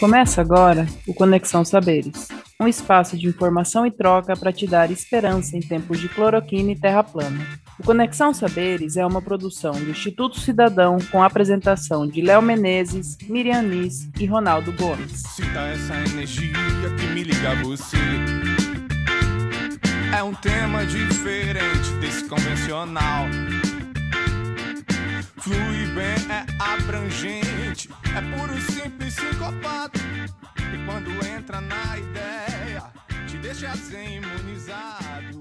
Começa agora o Conexão Saberes, um espaço de informação e troca para te dar esperança em tempos de cloroquina e terra plana. O Conexão Saberes é uma produção do Instituto Cidadão com a apresentação de Léo Menezes, Miriam Nis e Ronaldo Gomes. Sinta essa energia que me liga a você. É um tema diferente desse convencional. Flui bem, é abrangente, é puro, simples, sincopado. E quando entra na ideia, te deixa assim imunizado.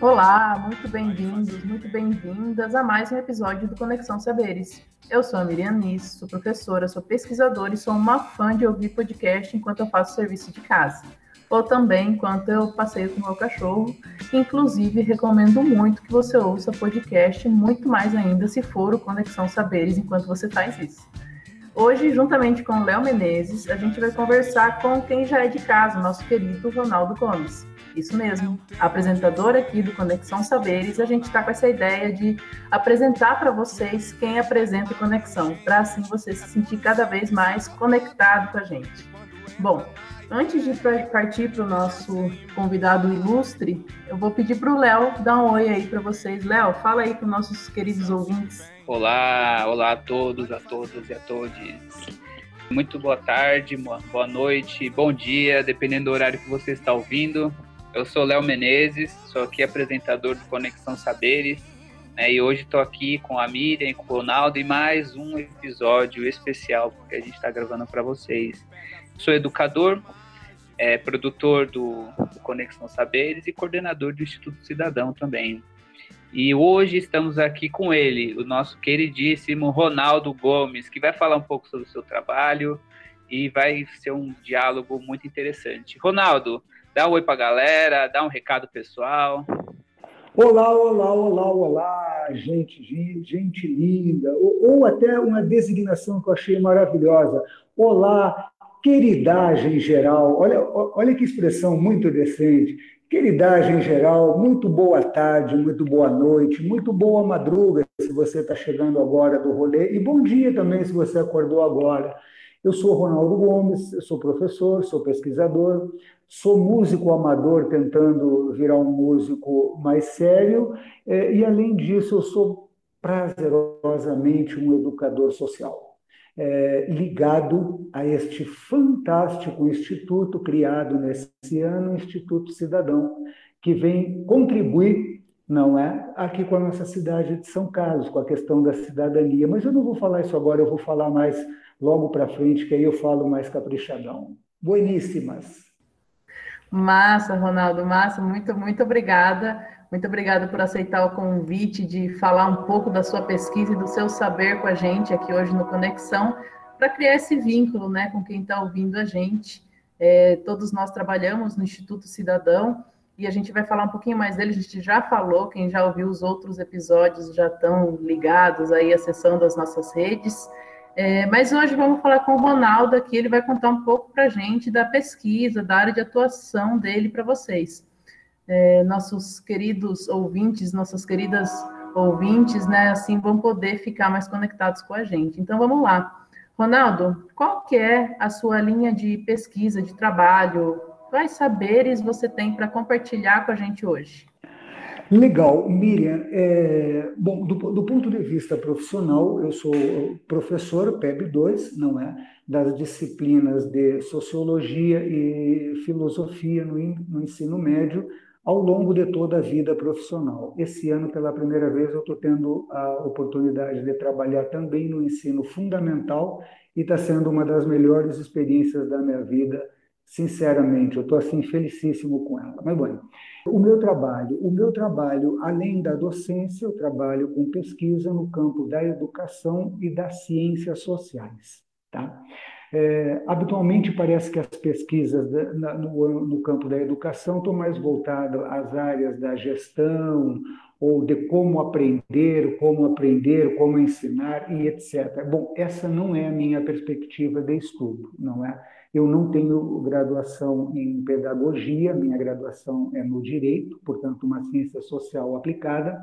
Olá, muito bem-vindos, muito bem-vindas a mais um episódio do Conexão Saberes. Eu sou a Miriam Nis, sou professora, sou pesquisadora e sou uma fã de ouvir podcast enquanto eu faço serviço de casa ou também enquanto eu passeio com o meu cachorro. Inclusive, recomendo muito que você ouça podcast, muito mais ainda se for o Conexão Saberes enquanto você faz isso. Hoje, juntamente com Léo Menezes, a gente vai conversar com quem já é de casa, nosso querido Ronaldo Gomes. Isso mesmo, apresentador aqui do Conexão Saberes, a gente está com essa ideia de apresentar para vocês quem apresenta Conexão, para assim você se sentir cada vez mais conectado com a gente. Bom, Antes de partir para o nosso convidado ilustre, eu vou pedir para o Léo dar um oi aí para vocês. Léo, fala aí para os nossos queridos ouvintes. Olá, olá a todos, a todos e a todos. Muito boa tarde, boa noite, bom dia, dependendo do horário que você está ouvindo. Eu sou Léo Menezes, sou aqui apresentador do Conexão Saberes, né, e hoje estou aqui com a Miriam, com o Ronaldo, e mais um episódio especial que a gente está gravando para vocês. Sou educador, é, produtor do, do, Conexão Saberes e coordenador do Instituto Cidadão também. E hoje estamos aqui com ele, o nosso queridíssimo Ronaldo Gomes, que vai falar um pouco sobre o seu trabalho e vai ser um diálogo muito interessante. Ronaldo, dá um oi para a galera, dá um recado pessoal. Olá, olá, olá, olá, gente, gente, linda, ou, ou até uma designação que eu achei maravilhosa. Olá, queridagem geral, olha, olha que expressão muito decente. Queridagem geral, muito boa tarde, muito boa noite, muito boa madruga se você está chegando agora do rolê, e bom dia também se você acordou agora. Eu sou Ronaldo Gomes, sou professor, sou pesquisador, sou músico amador tentando virar um músico mais sério, é, e além disso, eu sou prazerosamente um educador social é, ligado a este fantástico instituto criado nesse ano, Instituto Cidadão, que vem contribuir, não é, aqui com a nossa cidade de São Carlos, com a questão da cidadania. Mas eu não vou falar isso agora, eu vou falar mais logo para frente, que aí eu falo mais caprichadão. Bueníssimas. Massa, Ronaldo, massa, muito, muito obrigada. Muito obrigada por aceitar o convite de falar um pouco da sua pesquisa e do seu saber com a gente aqui hoje no Conexão, para criar esse vínculo né, com quem está ouvindo a gente. É, todos nós trabalhamos no Instituto Cidadão e a gente vai falar um pouquinho mais dele. A gente já falou, quem já ouviu os outros episódios já estão ligados aí, acessando as nossas redes. É, mas hoje vamos falar com o Ronaldo aqui, ele vai contar um pouco para a gente da pesquisa, da área de atuação dele para vocês é, nossos queridos ouvintes, nossas queridas ouvintes, né, assim, vão poder ficar mais conectados com a gente. Então, vamos lá. Ronaldo, qual que é a sua linha de pesquisa, de trabalho? Quais saberes você tem para compartilhar com a gente hoje? Legal, Miriam. É, bom, do, do, ponto de vista profissional, eu sou professor PEB 2, não é? Das disciplinas de sociologia e filosofia no, no ensino médio, ao longo de toda a vida profissional. Esse ano, pela primeira vez, eu estou tendo a oportunidade de trabalhar também no ensino fundamental e está sendo uma das melhores experiências da minha vida, sinceramente. Eu estou assim felicíssimo com ela. Mas bom, o meu trabalho, o meu trabalho, além da docência, eu trabalho com pesquisa no campo da educação e das ciências sociais, tá? É, habitualmente parece que as pesquisas da, na, no, no, campo da educação estão mais voltadas às áreas da gestão ou de como aprender, como aprender, como ensinar e etc. Bom, essa não é a minha perspectiva de estudo, não é? Eu não tenho graduação em pedagogia, minha graduação é no direito, portanto, uma ciência social aplicada.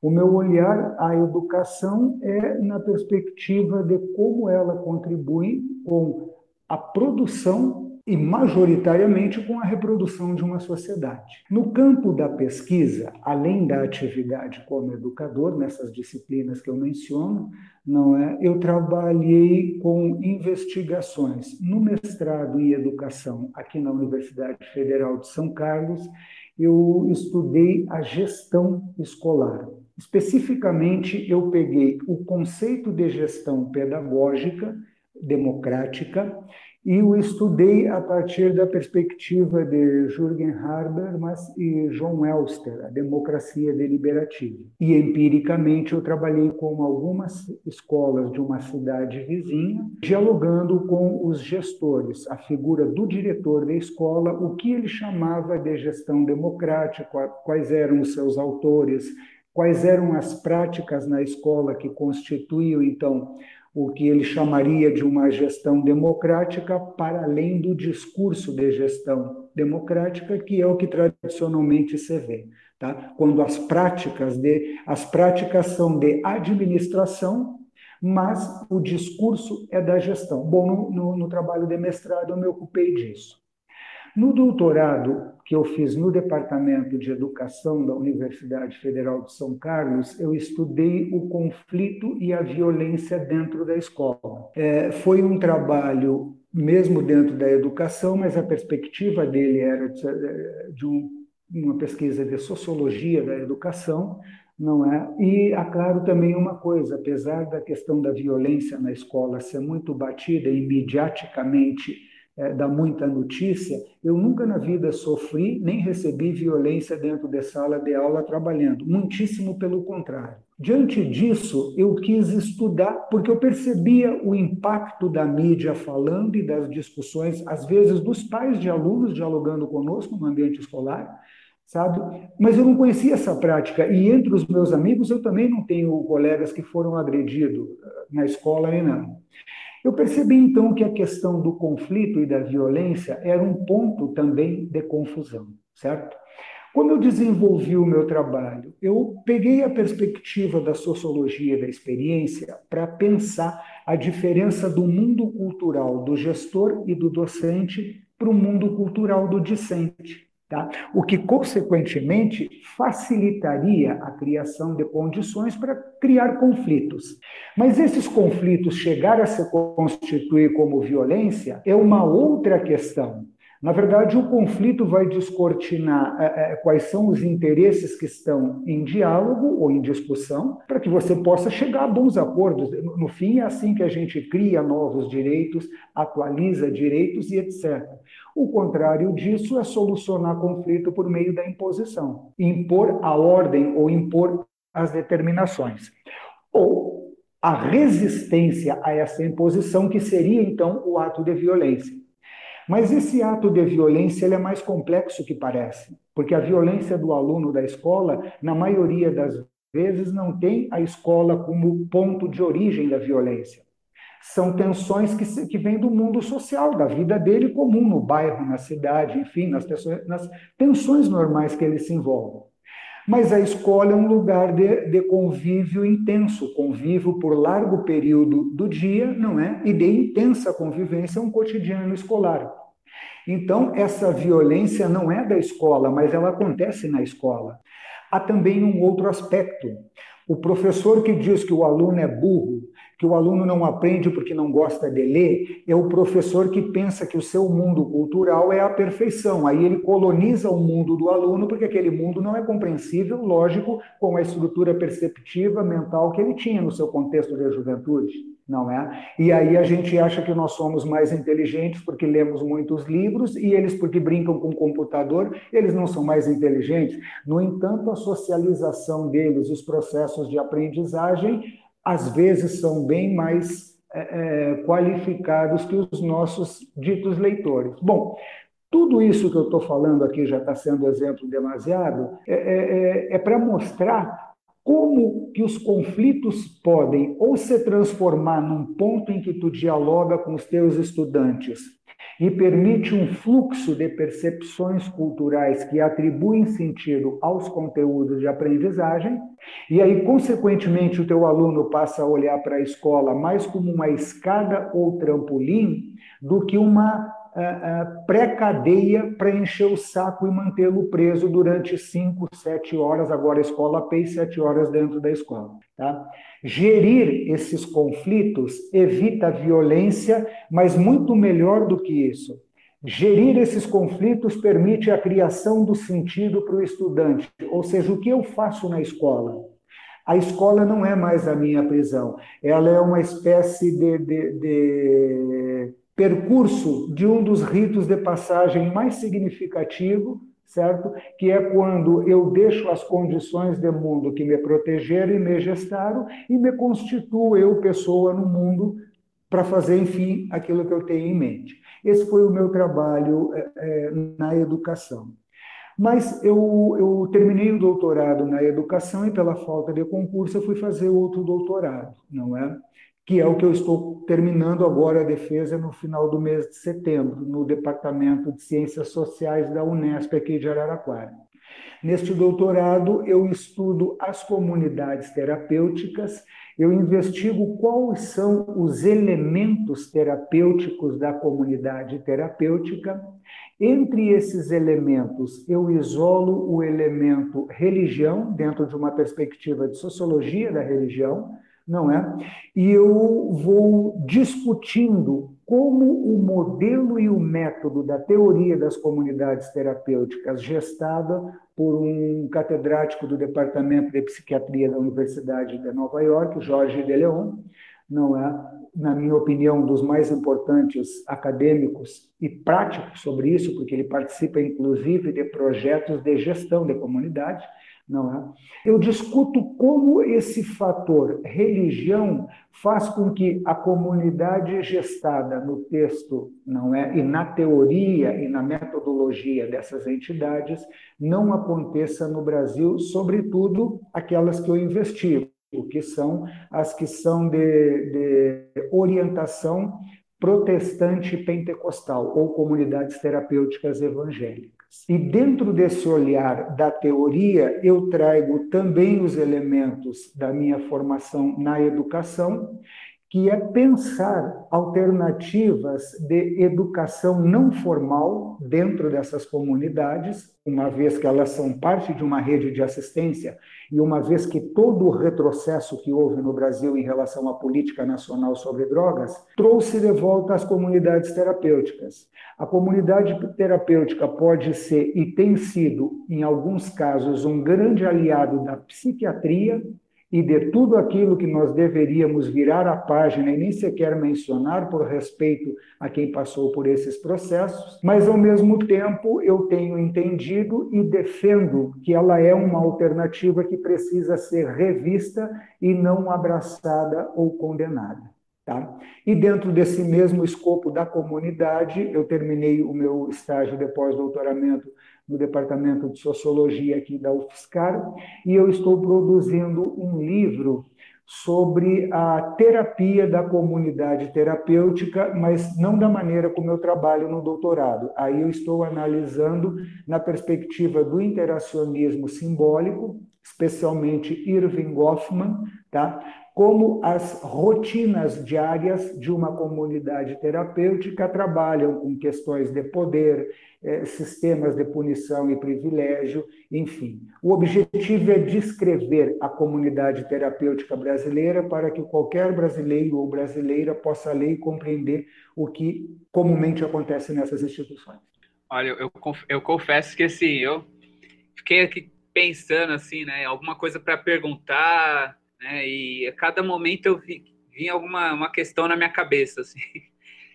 O meu olhar à educação é na perspectiva de como ela contribui com a produção e majoritariamente com a reprodução de uma sociedade. No campo da pesquisa, além da atividade como educador nessas disciplinas que eu menciono, não é? Eu trabalhei com investigações no mestrado em educação aqui na Universidade Federal de São Carlos. Eu estudei a gestão escolar. Especificamente, eu peguei o conceito de gestão pedagógica democrática e o estudei a partir da perspectiva de Jürgen Habermas e John Elster, a democracia deliberativa. E empiricamente eu trabalhei com algumas escolas de uma cidade vizinha, dialogando com os gestores, a figura do diretor da escola, o que ele chamava de gestão democrática, quais eram os seus autores, quais eram as práticas na escola que constituíam então o que ele chamaria de uma gestão democrática para além do discurso de gestão democrática, que é o que tradicionalmente se vê. Tá? Quando as práticas, de, as práticas são de administração, mas o discurso é da gestão. Bom, no, no, no trabalho de mestrado eu me ocupei disso. No doutorado que eu fiz no Departamento de Educação da Universidade Federal de São Carlos, eu estudei o conflito e a violência dentro da escola. É, foi um trabalho, mesmo dentro da educação, mas a perspectiva dele era de, de um, uma pesquisa de sociologia da educação, não é? E, é claro, também uma coisa, apesar da questão da violência na escola ser muito batida e mediaticamente é, dá muita notícia, eu nunca na vida sofri nem recebi violência dentro de sala de aula trabalhando, muitíssimo pelo contrário. Diante disso, eu quis estudar, porque eu percebia o impacto da mídia falando e das discussões, às vezes dos pais de alunos dialogando conosco no ambiente escolar, sabe? Mas eu não conhecia essa prática e entre os meus amigos eu também não tenho colegas que foram agredidos eh, na escola nem nada. Eu percebi então que a questão do conflito e da violência era um ponto também de confusão, certo? Quando eu desenvolvi o meu trabalho, eu peguei a perspectiva da sociologia da experiência para pensar a diferença do mundo cultural do gestor e do docente para o mundo cultural do discente. Tá? O que, consequentemente, facilitaria a criação de condições para criar conflitos. Mas esses conflitos chegar a se constituir como violência é uma outra questão. Na verdade, o conflito vai descortinar é, é, quais são os interesses que estão em diálogo ou em discussão, para que você possa chegar a bons acordos. No fim, é assim que a gente cria novos direitos, atualiza direitos e etc. O contrário disso é solucionar conflito por meio da imposição, impor a ordem ou impor as determinações. Ou a resistência a essa imposição, que seria então o ato de violência. Mas esse ato de violência ele é mais complexo que parece, porque a violência do aluno da escola, na maioria das vezes, não tem a escola como ponto de origem da violência. São tensões que, que vêm do mundo social, da vida dele comum, no bairro, na cidade, enfim, nas, tensões, nas tensões normais que ele se envolve. Mas a escola é um lugar de, de, convívio intenso, convívio por largo período do dia, não é? E de intensa convivência, um cotidiano escolar. Então, essa violência não é da escola, mas ela acontece na escola. Há também um outro aspecto. O professor que diz que o aluno é burro que o aluno não aprende porque não gosta de ler, é o professor que pensa que o seu mundo cultural é a perfeição. Aí ele coloniza o mundo do aluno porque aquele mundo não é compreensível, lógico, com a estrutura perceptiva mental que ele tinha no seu contexto de juventude, não é? E aí a gente acha que nós somos mais inteligentes porque lemos muitos livros e eles porque brincam com o computador, eles não são mais inteligentes. No entanto, a socialização deles, os processos de aprendizagem às vezes são bem mais é, é, qualificados que os nossos ditos leitores. Bom, tudo isso que eu estou falando aqui já está sendo exemplo demasiado, é, é, é, é para mostrar como que os conflitos podem ou se transformar num ponto em que tu dialoga com os teus estudantes e permite um fluxo de percepções culturais que atribuem sentido aos conteúdos de aprendizagem, e aí, consequentemente, o teu aluno passa a olhar para a escola mais como uma escada ou trampolim do que uma pré-cadeia para encher o saco e mantê-lo preso durante 5, 7 horas, agora a escola PEI, 7 horas dentro da escola. Tá? Gerir esses conflitos evita violência, mas muito melhor do que isso. Gerir esses conflitos permite a criação do sentido para o estudante, ou seja, o que eu faço na escola? A escola não é mais a minha prisão, ela é uma espécie de, de, de percurso de um dos ritos de passagem mais significativo, certo? Que é quando eu deixo as condições de mundo que me protegeram e me gestaram e me constituo eu pessoa no mundo para fazer, enfim, aquilo que eu tenho em mente. Esse foi o meu trabalho é, na educação. Mas eu, eu terminei o doutorado na educação e, pela falta de concurso, eu fui fazer outro doutorado, não é? Que é o que eu estou terminando agora a defesa no final do mês de setembro, no Departamento de Ciências Sociais da Unesp aqui de Araraquara. Neste doutorado, eu estudo as comunidades terapêuticas, eu investigo quais são os elementos terapêuticos da comunidade terapêutica. Entre esses elementos, eu isolo o elemento religião, dentro de uma perspectiva de sociologia da religião, não é? E eu vou discutindo como o modelo e o método da teoria das comunidades terapêuticas, gestada por um catedrático do Departamento de Psiquiatria da Universidade de Nova York, Jorge de Leon, não é, na minha opinião, um dos mais importantes acadêmicos e práticos sobre isso, porque ele participa inclusive de projetos de gestão de comunidade não é? Eu discuto como esse fator religião faz com que a comunidade gestada no texto, não é, e na teoria e na metodologia dessas entidades não aconteça no Brasil, sobretudo aquelas que eu investigo, que são as que são de, de orientação protestante pentecostal ou comunidades terapêuticas evangélicas. E dentro desse olhar da teoria, eu trago também os elementos da minha formação na educação, que é pensar alternativas de educação não formal dentro dessas comunidades, uma vez que elas são parte de uma rede de assistência e uma vez que todo o retrocesso que houve no Brasil em relação à política nacional sobre drogas trouxe de volta as comunidades terapêuticas. A comunidade terapêutica pode ser e tem sido, em alguns casos, um grande aliado da psiquiatria e de tudo aquilo que nós deveríamos virar a página e nem sequer mencionar por respeito a quem passou por esses processos, mas ao mesmo tempo eu tenho entendido e defendo que ela é uma alternativa que precisa ser revista e não abraçada ou condenada. Tá? E dentro desse mesmo escopo da comunidade, eu terminei o meu estágio de pós-doutoramento no Departamento de Sociologia aqui da UFSCar, e eu estou produzindo um livro sobre a terapia da comunidade terapêutica, mas não da maneira como eu trabalho no doutorado. Aí eu estou analisando na perspectiva do interacionismo simbólico, especialmente Irving Goffman, tá? Como as rotinas diárias de uma comunidade terapêutica trabalham com questões de poder, eh, sistemas de punição e privilégio, enfim. O objetivo é descrever a comunidade terapêutica brasileira para que qualquer brasileiro ou brasileira possa ler e compreender o que comumente acontece nessas instituições. Olha, eu, eu confesso que assim, eu fiquei aqui pensando assim, né, alguma coisa para perguntar né? E a cada momento eu vi, vinha alguma uma questão na minha cabeça, assim.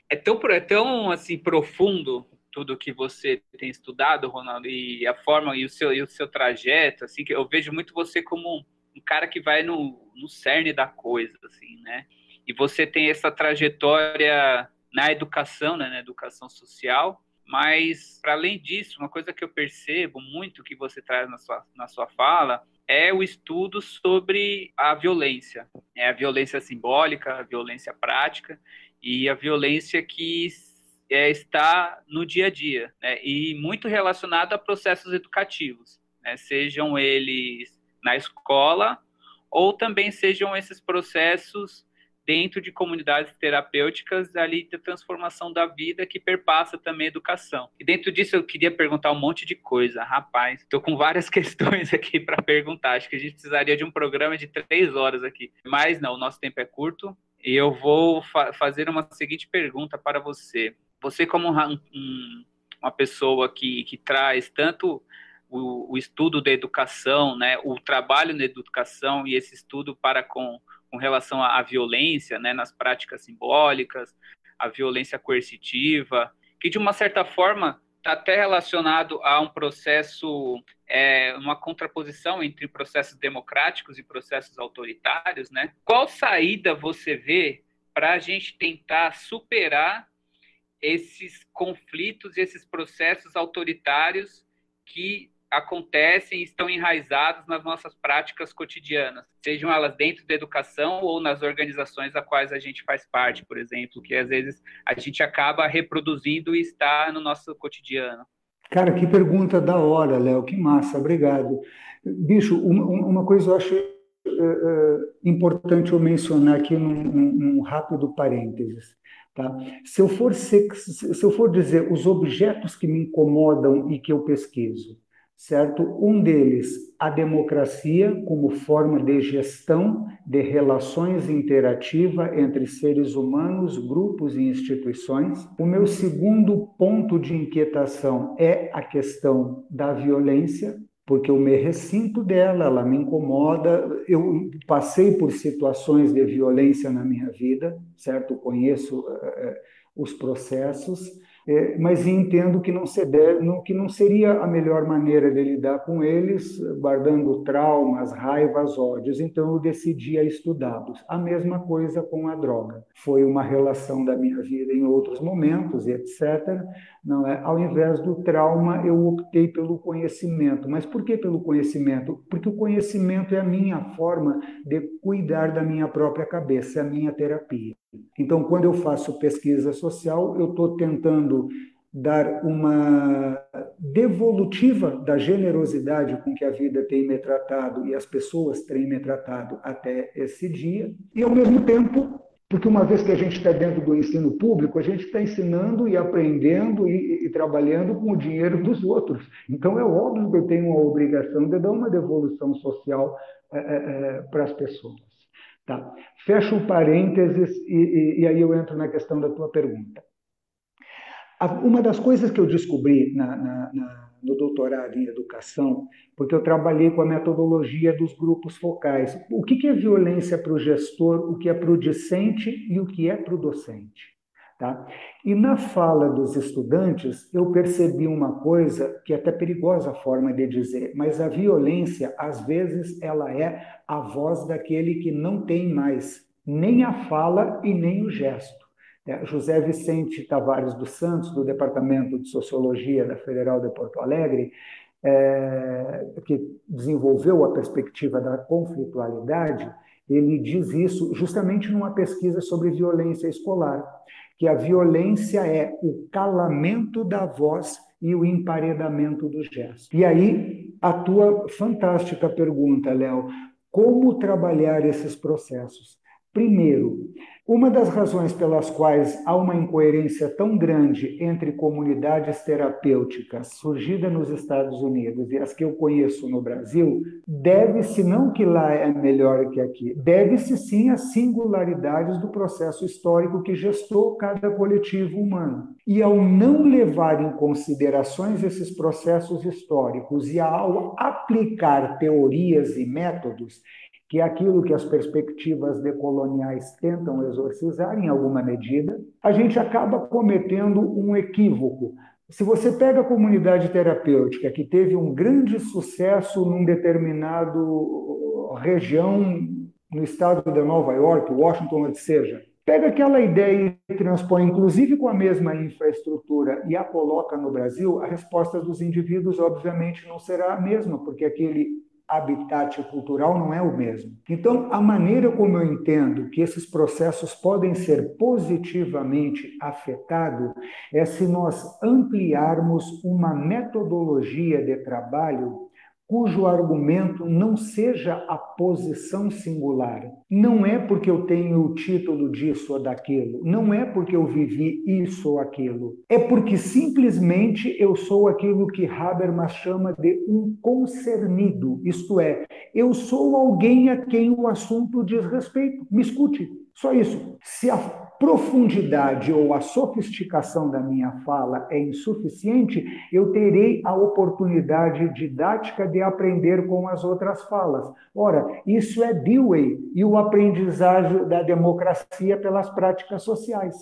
É tão, é tão assim profundo tudo que você tem estudado, Ronaldo, e a forma e o seu e o seu trajeto, assim, que eu vejo muito você como um cara que vai no, no cerne da coisa, assim, né? E você tem essa trajetória na educação, né, na educação social, mas para além disso, uma coisa que eu percebo muito que você traz na sua, na sua fala é o estudo sobre a violência, é a violência simbólica, a violência prática e a violência que é, está no dia a dia, né? e muito relacionado a processos educativos, né? sejam eles na escola ou também sejam esses processos dentro de comunidades terapêuticas ali da transformação da vida que perpassa também a educação. E dentro disso eu queria perguntar um monte de coisa. Rapaz, estou com várias questões aqui para perguntar. Acho que a gente precisaria de um programa de três horas aqui. Mas não, o nosso tempo é curto. E eu vou fa fazer uma seguinte pergunta para você. Você como um, um, uma pessoa que, que traz tanto o, o, estudo da educação, né, o trabalho na educação e esse estudo para com com relação à, violência, né, nas práticas simbólicas, a violência coercitiva, que de uma certa forma está até relacionado a um processo, é, uma contraposição entre processos democráticos e processos autoritários, né? Qual saída você vê para a gente tentar superar esses conflitos e esses processos autoritários que acontecem e estão enraizados nas nossas práticas cotidianas, sejam elas dentro da educação ou nas organizações a quais a gente faz parte, por exemplo, que às vezes a gente acaba reproduzindo e está no nosso cotidiano. Cara, que pergunta da hora, Léo, que massa, obrigado. Bicho, uma, coisa eu acho é, é, importante eu mencionar aqui num, rápido parênteses. Tá? Se, eu for se eu for dizer os objetos que me incomodam e que eu pesquiso, certo? Um deles, a democracia como forma de gestão de relações interativa entre seres humanos, grupos e instituições. O meu segundo ponto de inquietação é a questão da violência, porque eu me ressinto dela, ela me incomoda. Eu passei por situações de violência na minha vida, certo? Conheço uh, os processos é, mas entendo que não, deve, que não seria a melhor maneira de lidar com eles, guardando traumas, raivas, ódios. Então eu decidi a estudá-los. A mesma coisa com a droga. Foi uma relação da minha vida em outros momentos, etc. Não é? Ao invés do trauma, eu optei pelo conhecimento. Mas por que pelo conhecimento? Porque o conhecimento é a minha forma de cuidar da minha própria cabeça, é a minha terapia. Então, quando eu faço pesquisa social, eu estou tentando dar uma devolutiva da generosidade com que a vida tem me tratado e as pessoas têm me tratado até esse dia, e ao mesmo tempo, porque uma vez que a gente está dentro do ensino público, a gente está ensinando e aprendendo e, e, trabalhando com o dinheiro dos outros. Então é óbvio que eu tenho a obrigação de dar uma devolução social é, é, para as pessoas. Tá. Fecho o parênteses e, e, e, aí eu entro na questão da tua pergunta. Uma das coisas que eu descobri na, na, na, no doutorado em educação, porque eu trabalhei com a metodologia dos grupos focais. O que, que é violência para o gestor, o que é para o discente e o que é para o docente? Tá? E na fala dos estudantes, eu percebi uma coisa que é até perigosa a forma de dizer, mas a violência, às vezes, ela é a voz daquele que não tem mais nem a fala e nem o gesto. É, José Vicente Tavares dos Santos, do Departamento de Sociologia da Federal de Porto Alegre, é, que desenvolveu a perspectiva da conflitualidade, ele diz isso justamente numa pesquisa sobre violência escolar que a violência é o calamento da voz e o emparedamento do gesto. E aí, a tua fantástica pergunta, Léo, como trabalhar esses processos? Primeiro, uma das razões pelas quais há uma incoerência tão grande entre comunidades terapêuticas surgidas nos Estados Unidos e as que eu conheço no Brasil, deve-se não que lá é melhor que aqui, deve-se sim às singularidades do processo histórico que gestou cada coletivo humano. E ao não levar em considerações esses processos históricos e ao aplicar teorias e métodos, que é aquilo que as perspectivas decoloniais tentam exorcizar em alguma medida, a gente acaba cometendo um equívoco. Se você pega a comunidade terapêutica que teve um grande sucesso num determinado região no estado de Nova York, Washington, onde seja, pega aquela ideia e transpõe, inclusive com a mesma infraestrutura, e a coloca no Brasil, a resposta dos indivíduos, obviamente, não será a mesma, porque aquele habitat cultural não é o mesmo. Então, a maneira como eu entendo que esses processos podem ser positivamente afetados é se nós ampliarmos uma metodologia de trabalho cujo argumento não seja a posição singular. Não é porque eu tenho o título disso ou daquilo, não é porque eu vivi isso ou aquilo. É porque simplesmente eu sou aquilo que Habermas chama de um concernido, isto é, eu sou alguém a quem o assunto diz respeito. Me escute, só isso. Se a profundidade ou a sofisticação da minha fala é insuficiente, eu terei a oportunidade didática de aprender com as outras falas. Ora, isso é Dewey e o aprendizagem da democracia pelas práticas sociais.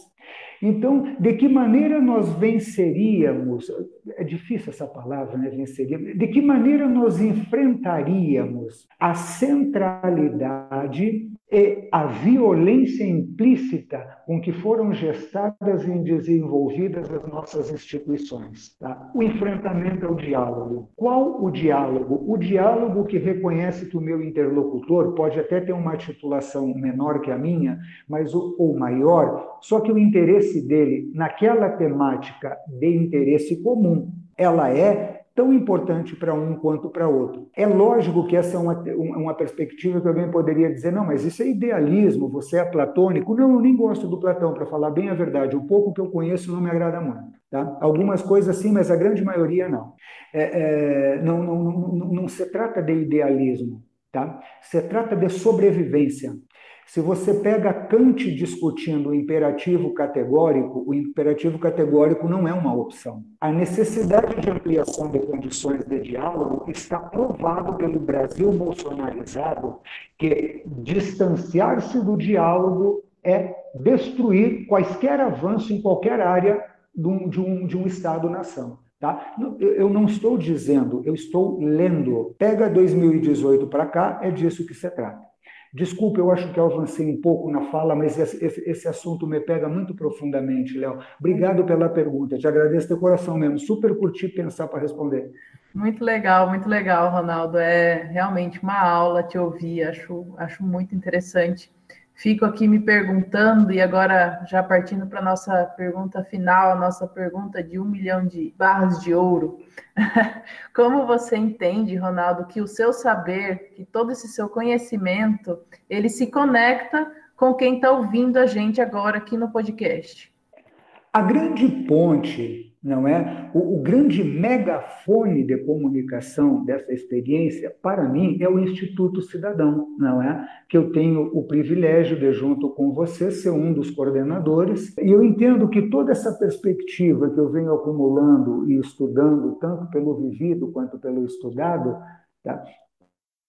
Então, de que maneira nós venceríamos? É difícil essa palavra, né? Venceríamos. De que maneira nós enfrentaríamos a centralidade e a violência implícita com que foram gestadas e desenvolvidas as nossas instituições. Tá? O enfrentamento é o diálogo. Qual o diálogo? O diálogo que reconhece que o meu interlocutor pode até ter uma titulação menor que a minha, mas ou maior, só que o interesse dele naquela temática de interesse comum, ela é tão importante para um quanto para outro. É lógico que essa é uma, uma perspectiva que alguém poderia dizer, não, mas isso é idealismo, você é platônico. Não, eu nem gosto do Platão, para falar bem a verdade. O pouco que eu conheço não me agrada muito. Tá? Algumas coisas sim, mas a grande maioria não. É, é, não, não, não, não, não se trata de idealismo, tá? se trata de sobrevivência. Se você pega Kant discutindo o imperativo categórico, o imperativo categórico não é uma opção. A necessidade de ampliação de condições de diálogo está provado pelo Brasil bolsonarizado que distanciar-se do diálogo é destruir quaisquer avanço em qualquer área de um, de um, de um Estado-nação. Tá? Eu não estou dizendo, eu estou lendo. Pega 2018 para cá, é disso que se trata. Desculpe, eu acho que eu avancei um pouco na fala, mas esse, esse assunto me pega muito profundamente, Léo. Obrigado pela pergunta, te agradeço de coração mesmo. Super curti pensar para responder. Muito legal, muito legal, Ronaldo. É realmente uma aula te ouvir, acho, acho muito interessante fico aqui me perguntando, e agora já partindo para a nossa pergunta final, a nossa pergunta de um milhão de barras de ouro. Como você entende, Ronaldo, que o seu saber, que todo esse seu conhecimento, ele se conecta com quem está ouvindo a gente agora aqui no podcast? A grande ponte não é? O, o, grande megafone de comunicação dessa experiência, para mim, é o Instituto Cidadão, não é? Que eu tenho o privilégio de, junto com você, ser um dos coordenadores. E eu entendo que toda essa perspectiva que eu venho acumulando e estudando, tanto pelo vivido quanto pelo estudado, tá?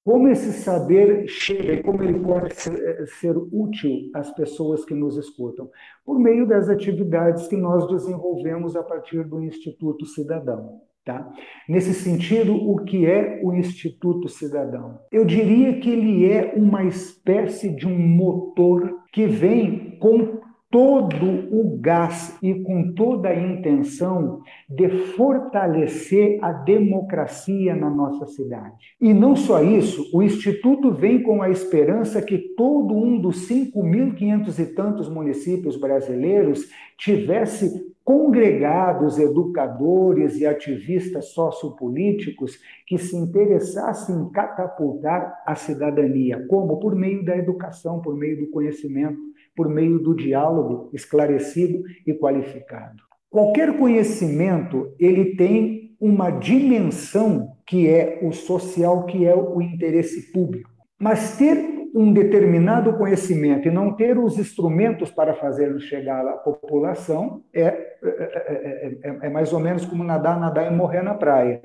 Como esse saber chega e como ele pode ser, eh, ser, útil às pessoas que nos escutam? Por meio das atividades que nós desenvolvemos a partir do Instituto Cidadão. Tá? Nesse sentido, o que é o Instituto Cidadão? Eu diria que ele é uma espécie de um motor que vem com todo o gás e com toda a intenção de fortalecer a democracia na nossa cidade. E não só isso, o Instituto vem com a esperança que todo um dos 5.500 e tantos municípios brasileiros tivesse congregados educadores e ativistas sociopolíticos que se interessassem em catapultar a cidadania, como por meio da educação, por meio do conhecimento, por meio do diálogo esclarecido e qualificado. Qualquer conhecimento, ele tem uma dimensão que é o social, que é o interesse público. Mas ter um determinado conhecimento e não ter os instrumentos para fazê-lo chegar à população é, é, é, é, é mais ou menos como nadar, nadar e morrer na praia,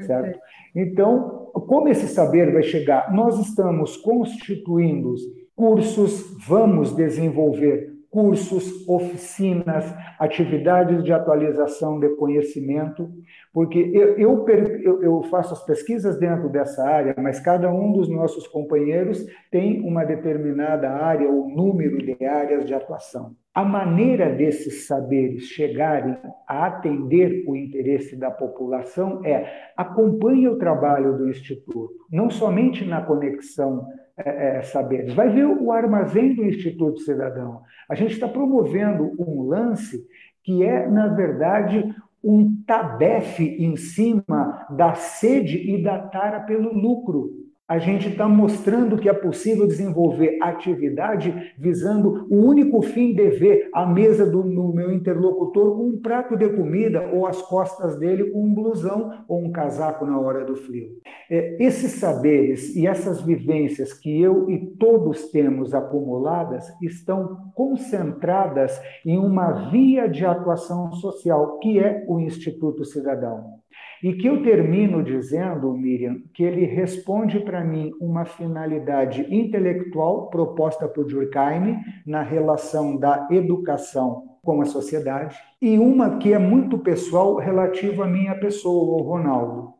certo? Então, como esse saber vai chegar? Nós estamos constituindo cursos, vamos desenvolver cursos, oficinas, atividades de atualização de conhecimento, porque eu, eu, eu, faço as pesquisas dentro dessa área, mas cada um dos nossos companheiros tem uma determinada área ou número de áreas de atuação. A maneira desses saberes chegarem a atender o interesse da população é acompanhe o trabalho do Instituto, não somente na conexão é, é, saberes. Vai ver o armazém do Instituto Cidadão. A gente está promovendo um lance que é, na verdade, um tabefe em cima da sede e da tara pelo lucro a gente está mostrando que é possível desenvolver atividade visando o único fim de ver a mesa do meu interlocutor com um prato de comida ou as costas dele com um blusão ou um casaco na hora do frio. É, esses saberes e essas vivências que eu e todos temos acumuladas estão concentradas em uma via de atuação social, que é o Instituto Cidadão. E que eu termino dizendo, Miriam, que ele responde para mim uma finalidade intelectual proposta por Durkheim na relação da educação com a sociedade, e uma que é muito pessoal relativa à minha pessoa, o Ronaldo.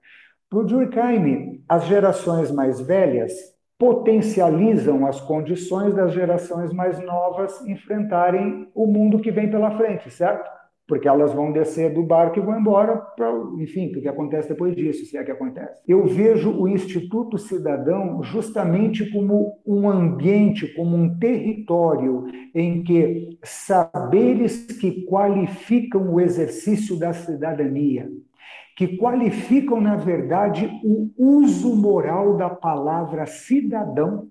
Para Durkheim, as gerações mais velhas potencializam as condições das gerações mais novas enfrentarem o mundo que vem pela frente, certo? Porque elas vão descer do barco e vão embora para, enfim, o que acontece depois disso, se é que acontece. Eu vejo o Instituto Cidadão justamente como um ambiente, como um território em que saberes que qualificam o exercício da cidadania, que qualificam, na verdade, o uso moral da palavra cidadão,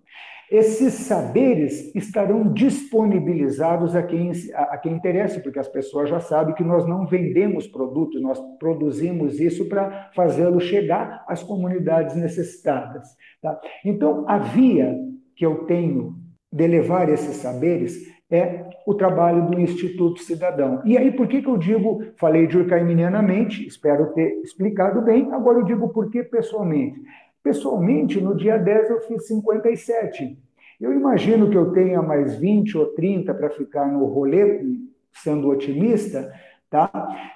esses saberes estarão disponibilizados a quem, a, quem interessa, porque as pessoas já sabem que nós não vendemos produtos, nós produzimos isso para fazê-lo chegar às comunidades necessitadas. Tá? Então, a via que eu tenho de levar esses saberes é o trabalho do Instituto Cidadão. E aí, por que, que eu digo, falei de urcaiminianamente, espero ter explicado bem, agora eu digo por que pessoalmente. Pessoalmente, no dia 10 eu fiz 57. Eu imagino que eu tenha mais 20 ou 30 para ficar no rolê, sendo otimista, tá?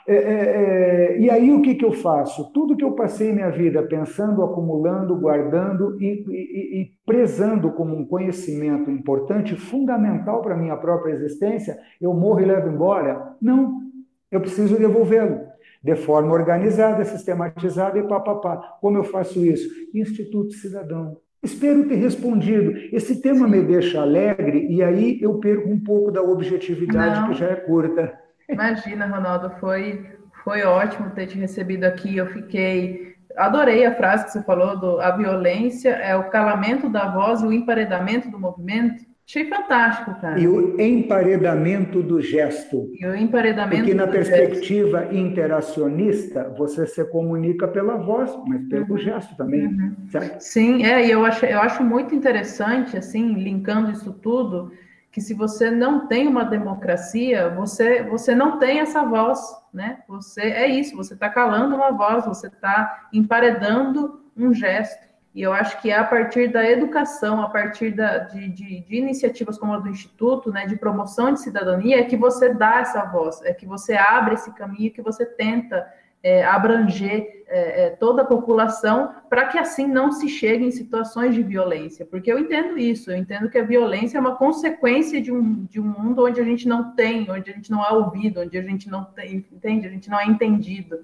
É, é, é, e aí o que, que eu faço? Tudo que eu passei minha vida pensando, acumulando, guardando e, e, e prezando como um conhecimento importante, fundamental para a minha própria existência, eu morro e levo embora? Não, eu preciso devolvê-lo de forma organizada, sistematizada e papapá. Como eu faço isso? Instituto Cidadão. Espero ter respondido. Esse tema me deixa alegre e aí eu perco um pouco da objetividade Não. que já é curta. Imagina, Ronaldo, foi, foi ótimo ter te recebido aqui. Eu fiquei. Adorei a frase que você falou do a violência é o calamento da voz e o emparedamento do movimento. Achei fantástico, cara. E o emparedamento do gesto. E o emparedamento Porque na perspectiva gesto. interacionista, você se comunica pela voz, mas pelo uhum. gesto também, uhum. certo? Sim, é, e eu acho, eu acho muito interessante, assim, linkando isso tudo, que se você não tem uma democracia, você, você não tem essa voz, né? Você é isso, você está calando uma voz, você está emparedando um gesto. E eu acho que é a partir da educação, a partir da, de, de, de, iniciativas como a do Instituto, né, de promoção de cidadania, é que você dá essa voz, é que você abre esse caminho, que você tenta é, abranger é, é, toda a população para que assim não se chegue em situações de violência. Porque eu entendo isso, eu entendo que a violência é uma consequência de um, de um mundo onde a gente não tem, onde a gente não é ouvido, onde a gente não tem, entende, a gente não é entendido.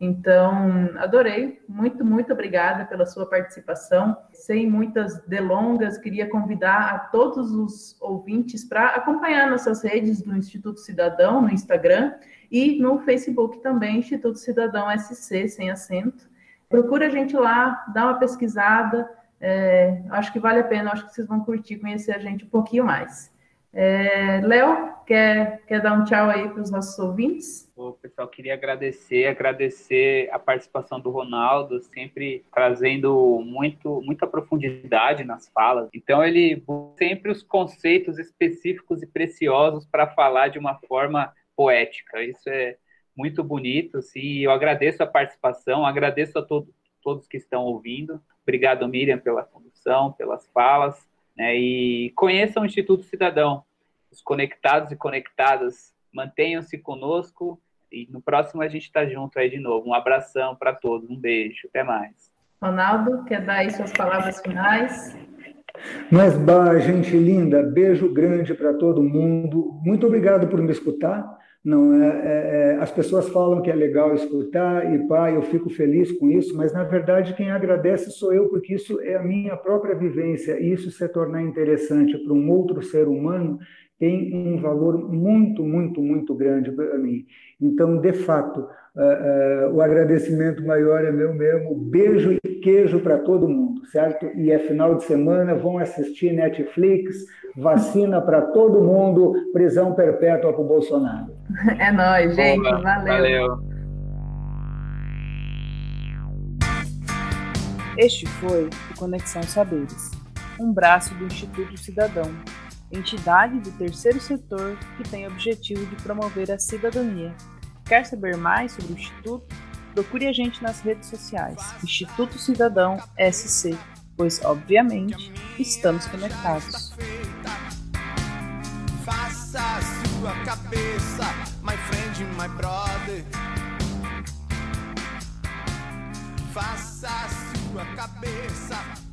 Então, adorei. Muito, muito obrigada pela sua participação. Sem muitas delongas, queria convidar a todos os ouvintes para acompanhar nossas redes do Instituto Cidadão no Instagram e no Facebook também, Instituto Cidadão SC, sem acento. Procura a gente lá, dá uma pesquisada. É, acho que vale a pena, acho que vocês vão curtir conhecer a gente um pouquinho mais. É, Léo, quer, quer dar um tchau aí para os nossos ouvintes? O pessoal queria agradecer, agradecer a participação do Ronaldo, sempre trazendo muito, muita profundidade nas falas. Então ele sempre os conceitos específicos e preciosos para falar de uma forma poética. Isso é muito bonito, assim. Eu agradeço a participação, agradeço a todo, todos que estão ouvindo. Obrigado, Miriam, pela condução, pelas falas. Né, e conheçam o Instituto Cidadão. os conectados e conectadas, mantenham-se conosco e no próximo a gente está junto aí de novo. Um abração para todos, um beijo, até mais. Ronaldo, quer dar aí suas palavras finais? Mas, bah, gente linda, beijo grande para todo mundo. Muito obrigado por me escutar. Não é, é, é, as pessoas falam que é legal escutar e pá, eu fico feliz com isso, mas na verdade quem agradece sou eu, porque isso é a minha própria vivência. E isso se tornar interessante para um outro ser humano tem um valor muito, muito, muito grande para mim. Então, de fato, uh, uh, o agradecimento maior é meu mesmo. Beijo e queijo para todo mundo, certo? E é final de semana, vão assistir Netflix, vacina para todo mundo, prisão perpétua para o Bolsonaro. É nóis, gente. Boa, valeu. valeu. Este foi o Conexão Saberes, um braço do Instituto Cidadão entidade do terceiro setor que tem o objetivo de promover a cidadania. Quer saber mais sobre o Instituto? Procure a gente nas redes sociais, Instituto Cidadão SC, pois, obviamente, estamos conectados. Faça a sua cabeça, my friend, my brother. Faça a sua cabeça.